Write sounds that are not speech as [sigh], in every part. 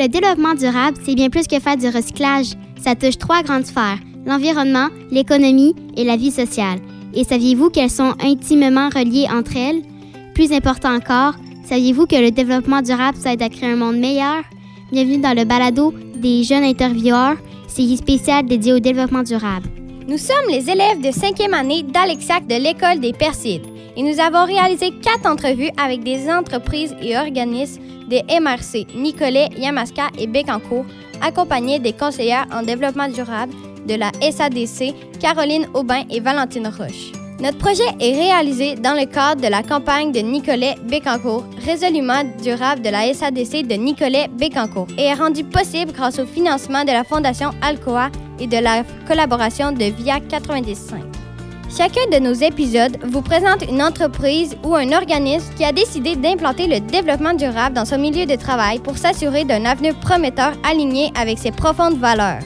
Le développement durable, c'est bien plus que faire du recyclage. Ça touche trois grandes sphères, l'environnement, l'économie et la vie sociale. Et saviez-vous qu'elles sont intimement reliées entre elles? Plus important encore, saviez-vous que le développement durable, ça aide à créer un monde meilleur? Bienvenue dans le balado des jeunes intervieweurs, série spéciale dédiée au développement durable. Nous sommes les élèves de cinquième année d'Alexac de l'École des Persides et nous avons réalisé quatre entrevues avec des entreprises et organismes des MRC, Nicolet, Yamaska et Bécancourt, accompagnés des conseillères en développement durable de la SADC, Caroline Aubin et Valentine Roche. Notre projet est réalisé dans le cadre de la campagne de Nicolet Bécancourt, résolument durable de la SADC de Nicolet Bécancourt, et est rendu possible grâce au financement de la Fondation Alcoa et de la collaboration de VIA 95. Chacun de nos épisodes vous présente une entreprise ou un organisme qui a décidé d'implanter le développement durable dans son milieu de travail pour s'assurer d'un avenir prometteur aligné avec ses profondes valeurs.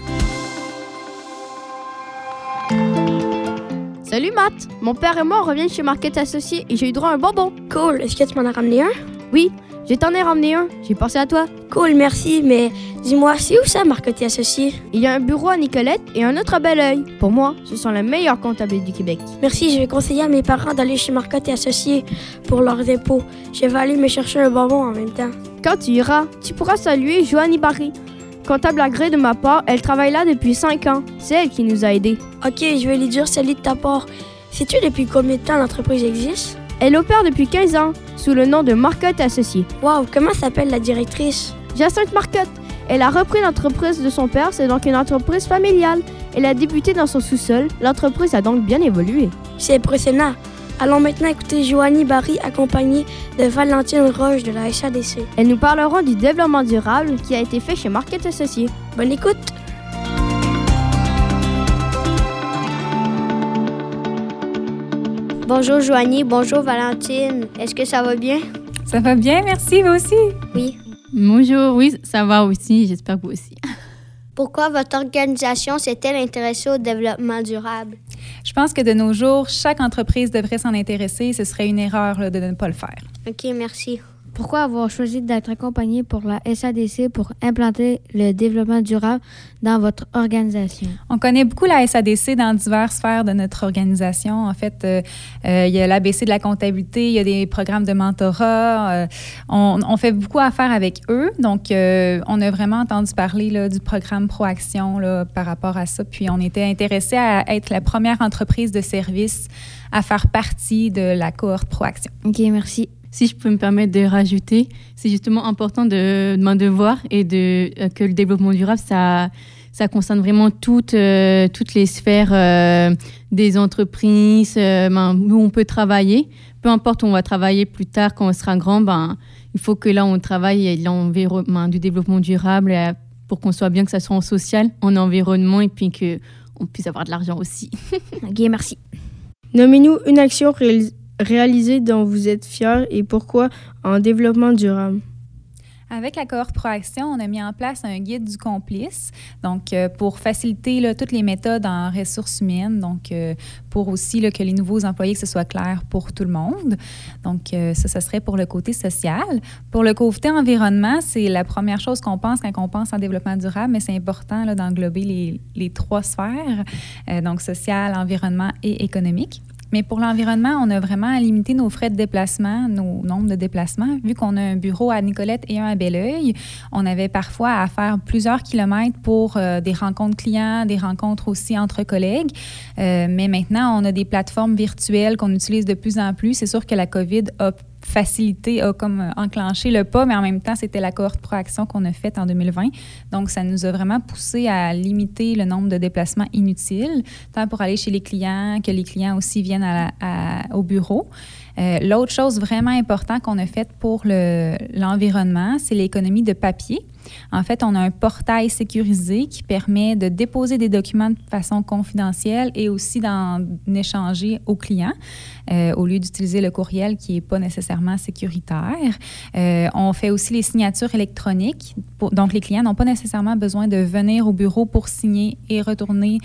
Salut Matt, mon père et moi on revient chez Market Associé et j'ai eu droit à un bonbon. Cool, est-ce que tu m'en as ramené un? Oui, je t'en ai ramené un, j'ai pensé à toi. Cool, merci, mais dis-moi, c'est où ça, Market Associé? Il y a un bureau à Nicolette et un autre à Belleuil. Pour moi, ce sont les meilleurs comptables du Québec. Merci, je vais conseiller à mes parents d'aller chez Marcotte et Associés pour leurs dépôts. Je vais aller me chercher un bonbon en même temps. Quand tu iras, tu pourras saluer Joanny Barry. Comptable agré de ma part, elle travaille là depuis 5 ans. C'est elle qui nous a aidés. Ok, je vais lui dire salut de ta part. Sais-tu depuis combien de temps l'entreprise existe? Elle opère depuis 15 ans, sous le nom de Marcotte Associés. Wow, comment s'appelle la directrice? Jacinthe Marcotte. Elle a repris l'entreprise de son père, c'est donc une entreprise familiale. Elle a débuté dans son sous-sol, l'entreprise a donc bien évolué. C'est impressionnant. Allons maintenant écouter Joanie Barry accompagnée de Valentine Roche de la SADC. Elles nous parleront du développement durable qui a été fait chez Market Associés. Bonne écoute! Bonjour Joanie, bonjour Valentine. Est-ce que ça va bien? Ça va bien, merci, vous aussi? Oui. Bonjour, oui, ça va aussi, j'espère que vous aussi. [laughs] Pourquoi votre organisation s'est-elle intéressée au développement durable? Je pense que de nos jours, chaque entreprise devrait s'en intéresser. Ce serait une erreur là, de ne pas le faire. OK, merci. Pourquoi avoir choisi d'être accompagné pour la SADC pour implanter le développement durable dans votre organisation? On connaît beaucoup la SADC dans diverses sphères de notre organisation. En fait, euh, euh, il y a l'ABC de la comptabilité, il y a des programmes de mentorat. Euh, on, on, fait beaucoup affaire avec eux. Donc, on a vraiment entendu parler là, du programme Proaction là, par rapport à ça. Puis, on était intéressé à être la première entreprise de service à faire partie de la cohorte Proaction. OK, merci si je peux me permettre de rajouter, c'est justement important de, de voir et de, euh, que le développement durable, ça, ça concerne vraiment toutes, euh, toutes les sphères euh, des entreprises euh, ben, où on peut travailler. Peu importe où on va travailler plus tard, quand on sera grand, ben, il faut que là, on travaille l'environnement du développement durable pour qu'on soit bien, que ça soit en social, en environnement, et puis qu'on puisse avoir de l'argent aussi. [laughs] OK, merci. Nommez-nous une action réalisée réalisé dont vous êtes fier et pourquoi en développement durable? Avec la cohorte Proaction, on a mis en place un guide du complice, donc euh, pour faciliter toutes les méthodes en ressources humaines, donc euh, pour aussi que les nouveaux employés, que ce soit clair pour tout le monde. Donc euh, ça, ça serait pour le côté social. Pour le côté environnement, c'est la première chose qu'on pense quand on pense en développement durable, mais c'est important d'englober les, les, trois sphères, donc social, environnement et économique. Mais pour l'environnement, on a vraiment limité nos frais de déplacement, nos nombres de déplacements. Vu qu'on a un bureau à Nicolette et un à Belleuil, on avait parfois à faire plusieurs kilomètres pour euh, des rencontres clients, des rencontres aussi entre collègues. Euh, mais maintenant, on a des plateformes virtuelles qu'on utilise de plus en plus. C'est sûr que la COVID a facilité, a comme enclenché le pas, mais en même temps, c'était la cohorte Proaction qu'on a faite en 2020. Donc, ça nous a vraiment poussé à limiter le nombre de déplacements inutiles, tant pour aller chez les clients que les clients aussi viennent au bureau. Euh, L'autre chose vraiment importante qu'on a faite pour l'environnement, le, c'est l'économie de papier. En fait, on a un portail sécurisé qui permet de déposer des documents de façon confidentielle et aussi d'en échanger aux clients euh, au lieu d'utiliser le courriel qui n'est pas nécessairement sécuritaire. Euh, on fait aussi les signatures électroniques. Donc, les clients n'ont pas nécessairement besoin de venir au bureau pour signer et retourner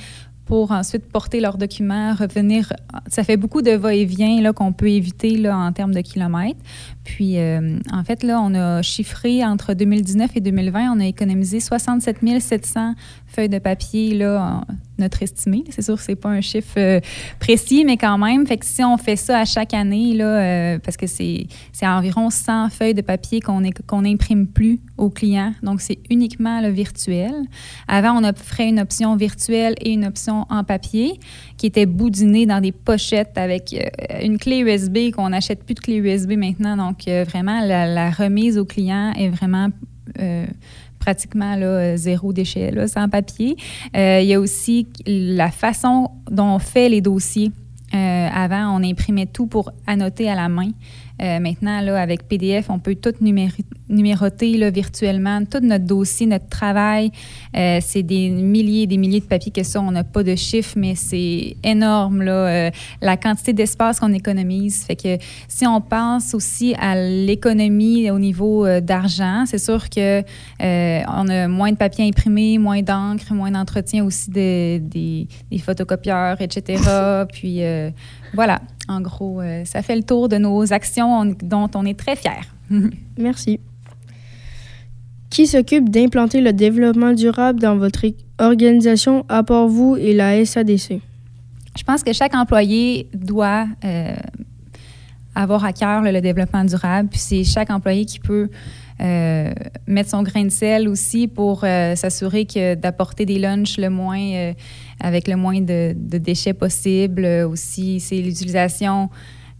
pour ensuite porter leurs documents, revenir. Ça fait beaucoup de va-et-vient qu'on peut éviter là, en termes de kilomètres. Puis, euh, en fait, là, on a chiffré entre 2019 et 2020, on a économisé 67 700 feuilles de papier, là, notre estimé. C'est sûr que c'est pas un chiffre euh, précis, mais quand même. Fait que si on fait ça à chaque année, là, euh, parce que c'est environ 100 feuilles de papier qu'on qu'on n'imprime plus aux clients. Donc, c'est uniquement le virtuel. Avant, on offrait une option virtuelle et une option en papier qui était boudinée dans des pochettes avec une clé USB qu'on n'achète plus de clé USB maintenant. Donc, vraiment, la, remise aux clients est vraiment pratiquement euh, zéro déchet, sans papier. Euh, il y a aussi la façon dont on fait les dossiers. Euh, avant, on imprimait tout pour annoter à la main. Euh, maintenant, là, avec PDF, on peut tout numéroter là, virtuellement, tout notre dossier, notre travail. Euh, c'est des milliers et des milliers de papiers que ça, on n'a pas de chiffres, mais c'est énorme, là, euh, la quantité d'espace qu'on économise. Fait que si on pense aussi à l'économie au niveau d'argent, c'est sûr que on a moins de papier imprimé, moins d'encre, moins d'entretien aussi des, des, photocopieurs, etc. Puis voilà, en gros, euh, ça fait le tour de nos actions dont on est très fiers. [laughs] Merci. Qui s'occupe d'implanter le développement durable dans votre organisation à part vous et la SADC? Je pense que chaque employé doit euh, avoir à cœur le développement durable, puis c'est chaque employé qui peut euh, mettre son grain de sel aussi pour s'assurer que d'apporter des lunchs le moins avec le moins de, déchets possible. Aussi, c'est l'utilisation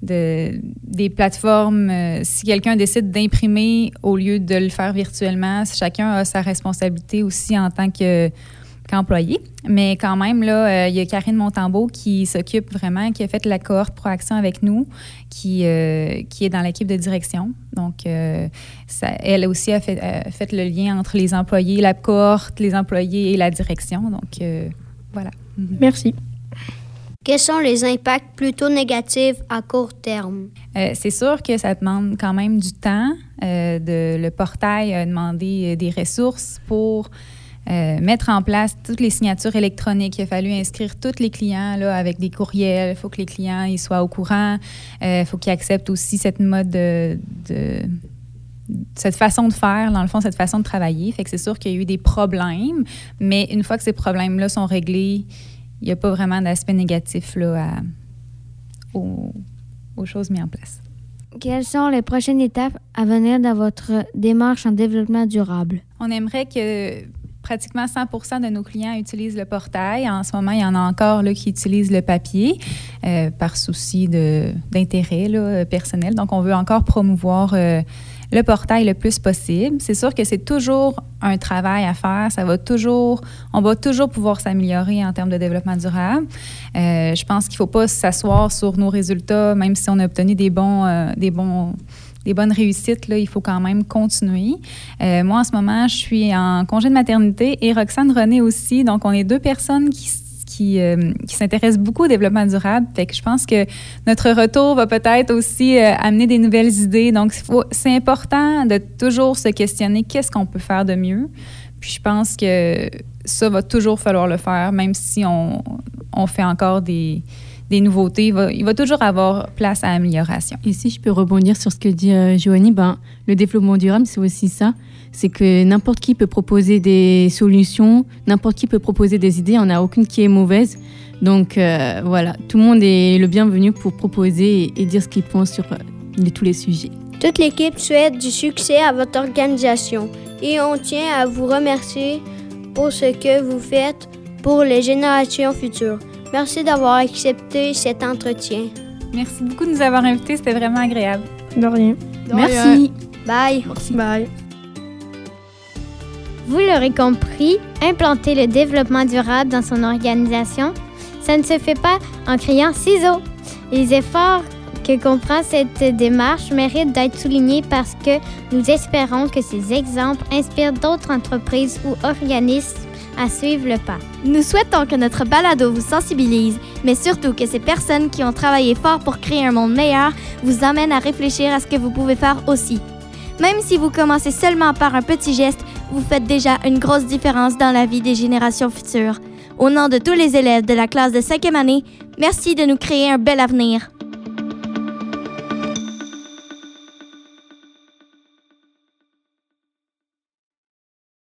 de, des plateformes. Euh, si quelqu'un décide d'imprimer au lieu de le faire virtuellement, chacun a sa responsabilité aussi en tant que qu'employé. Mais quand même, là, euh, il y a Karine Montambeau qui s'occupe vraiment, qui a fait la cohorte Proaction avec nous, qui, euh, qui est dans l'équipe de direction. Donc, ça, elle aussi a fait, a fait, le lien entre les employés, la cohorte, les employés et la direction. Donc, voilà. Mhm. Merci. Quels sont les impacts plutôt négatifs à court terme? Euh, c'est sûr que ça demande quand même du temps. Euh, de, le portail a demandé euh, des ressources pour mettre en place toutes les signatures électroniques. Il a fallu inscrire tous les clients là, avec des courriels. Il faut que les clients ils soient au courant. Il faut qu'ils acceptent aussi cette mode de cette façon de faire, dans le fond, cette façon de travailler. Fait que c'est sûr qu'il y a eu des problèmes, mais une fois que ces problèmes-là sont réglés, il n'y a pas vraiment d'aspect négatif là, aux, choses mises en place. Quelles sont les prochaines étapes à venir dans votre démarche en développement durable? On aimerait que pratiquement 100% de nos clients utilisent le portail. En ce moment, il y en a encore là, qui utilisent le papier euh, par souci d'intérêt personnel. Donc, on veut encore promouvoir euh, le portail le plus possible. C'est sûr que c'est toujours un travail à faire. Ça va toujours, on va toujours pouvoir s'améliorer en termes de développement durable. Euh, je pense qu'il ne faut pas s'asseoir sur nos résultats, même si on a obtenu des bons, des bons des bonnes réussites, là, il faut quand même continuer. Euh, moi, en ce moment, je suis en congé de maternité et Roxane René aussi. Donc, on est deux personnes qui euh, qui, s'intéresse beaucoup au développement durable. Fait que je pense que notre retour va peut-être aussi euh, amener des nouvelles idées. Donc, c'est important de toujours se questionner qu'est-ce qu'on peut faire de mieux. Puis je pense que ça va toujours falloir le faire, même si on fait encore des, des nouveautés. Il va, il va, toujours avoir place à amélioration. Et si je peux rebondir sur ce que dit euh, Joanie, ben, le développement durable, c'est aussi ça c'est que n'importe qui peut proposer des solutions, n'importe qui peut proposer des idées, on n'a aucune qui est mauvaise. Donc euh, voilà, tout le monde est le bienvenu pour proposer et, dire ce qu'il pense sur euh, tous les sujets. Toute l'équipe souhaite du succès à votre organisation et on tient à vous remercier pour ce que vous faites pour les générations futures. Merci d'avoir accepté cet entretien. Merci beaucoup de nous avoir invités, c'était vraiment agréable. De rien. Merci. Bye. Merci. Bye. Vous l'aurez compris, implanter le développement durable dans son organisation, ça ne se fait pas en criant ciseaux. Les efforts que comprend cette démarche méritent d'être soulignés parce que nous espérons que ces exemples inspirent d'autres entreprises ou organismes à suivre le pas. Nous souhaitons que notre balado vous sensibilise, mais surtout que ces personnes qui ont travaillé fort pour créer un monde meilleur vous amènent à réfléchir à ce que vous pouvez faire aussi. Même si vous commencez seulement par un petit geste, vous faites déjà une grosse différence dans la vie des générations futures. Au nom de tous les élèves de la classe de cinquième année, merci de nous créer un bel avenir.